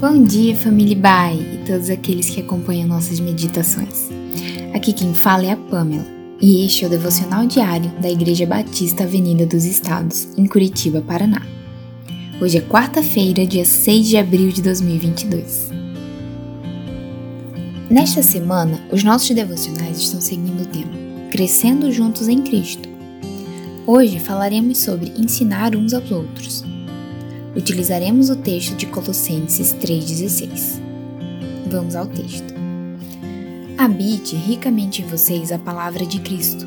Bom dia, família Bai e todos aqueles que acompanham nossas meditações. Aqui quem fala é a Pamela e este é o devocional diário da Igreja Batista Avenida dos Estados, em Curitiba, Paraná. Hoje é quarta-feira, dia 6 de abril de 2022. Nesta semana, os nossos devocionais estão seguindo o tema Crescendo Juntos em Cristo. Hoje falaremos sobre ensinar uns aos outros utilizaremos o texto de Colossenses 3,16. Vamos ao texto. Habite ricamente em vocês a palavra de Cristo.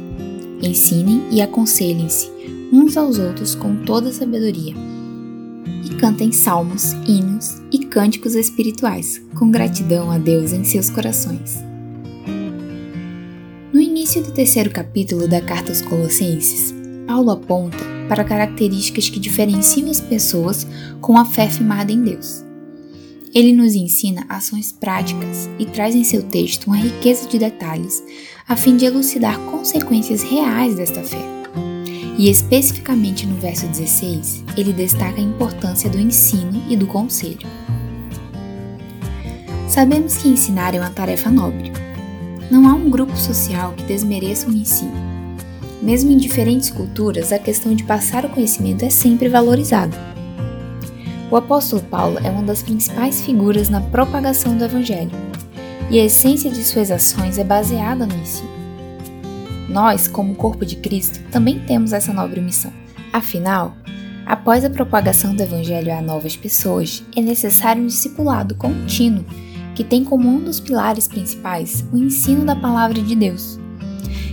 Ensinem e aconselhem-se uns aos outros com toda sabedoria. E cantem salmos, hinos e cânticos espirituais, com gratidão a Deus em seus corações. No início do terceiro capítulo da carta aos Colossenses, Paulo aponta para características que diferenciam as pessoas com a fé firmada em Deus. Ele nos ensina ações práticas e traz em seu texto uma riqueza de detalhes a fim de elucidar consequências reais desta fé. E especificamente no verso 16, ele destaca a importância do ensino e do conselho. Sabemos que ensinar é uma tarefa nobre. Não há um grupo social que desmereça o ensino mesmo em diferentes culturas, a questão de passar o conhecimento é sempre valorizada. O apóstolo Paulo é uma das principais figuras na propagação do Evangelho, e a essência de suas ações é baseada no ensino. Nós, como corpo de Cristo, também temos essa nobre missão. Afinal, após a propagação do Evangelho a novas pessoas, é necessário um discipulado contínuo que tem como um dos pilares principais o ensino da palavra de Deus.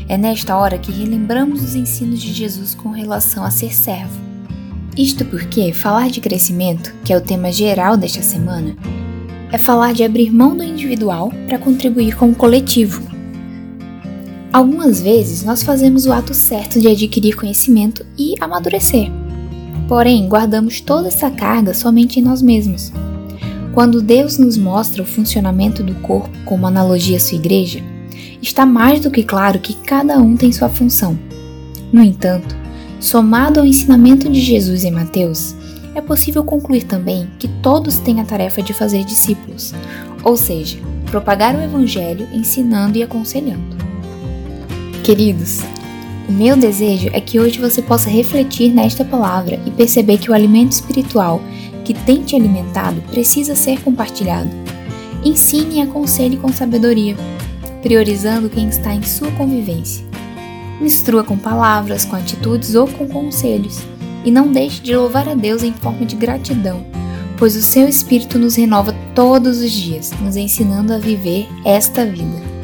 É nesta hora que relembramos os ensinos de Jesus com relação a ser servo. Isto porque falar de crescimento, que é o tema geral desta semana, é falar de abrir mão do individual para contribuir com o coletivo. Algumas vezes nós fazemos o ato certo de adquirir conhecimento e amadurecer. Porém, guardamos toda essa carga somente em nós mesmos. Quando Deus nos mostra o funcionamento do corpo como analogia à sua igreja, está mais do que claro que cada um tem sua função. No entanto, somado ao ensinamento de Jesus em Mateus, é possível concluir também que todos têm a tarefa de fazer discípulos, ou seja, propagar o Evangelho ensinando e aconselhando. Queridos, o meu desejo é que hoje você possa refletir nesta palavra e perceber que o alimento espiritual que tem te alimentado precisa ser compartilhado. Ensine e aconselhe com sabedoria priorizando quem está em sua convivência. Instrua com palavras, com atitudes ou com conselhos, e não deixe de louvar a Deus em forma de gratidão, pois o seu Espírito nos renova todos os dias, nos ensinando a viver esta vida.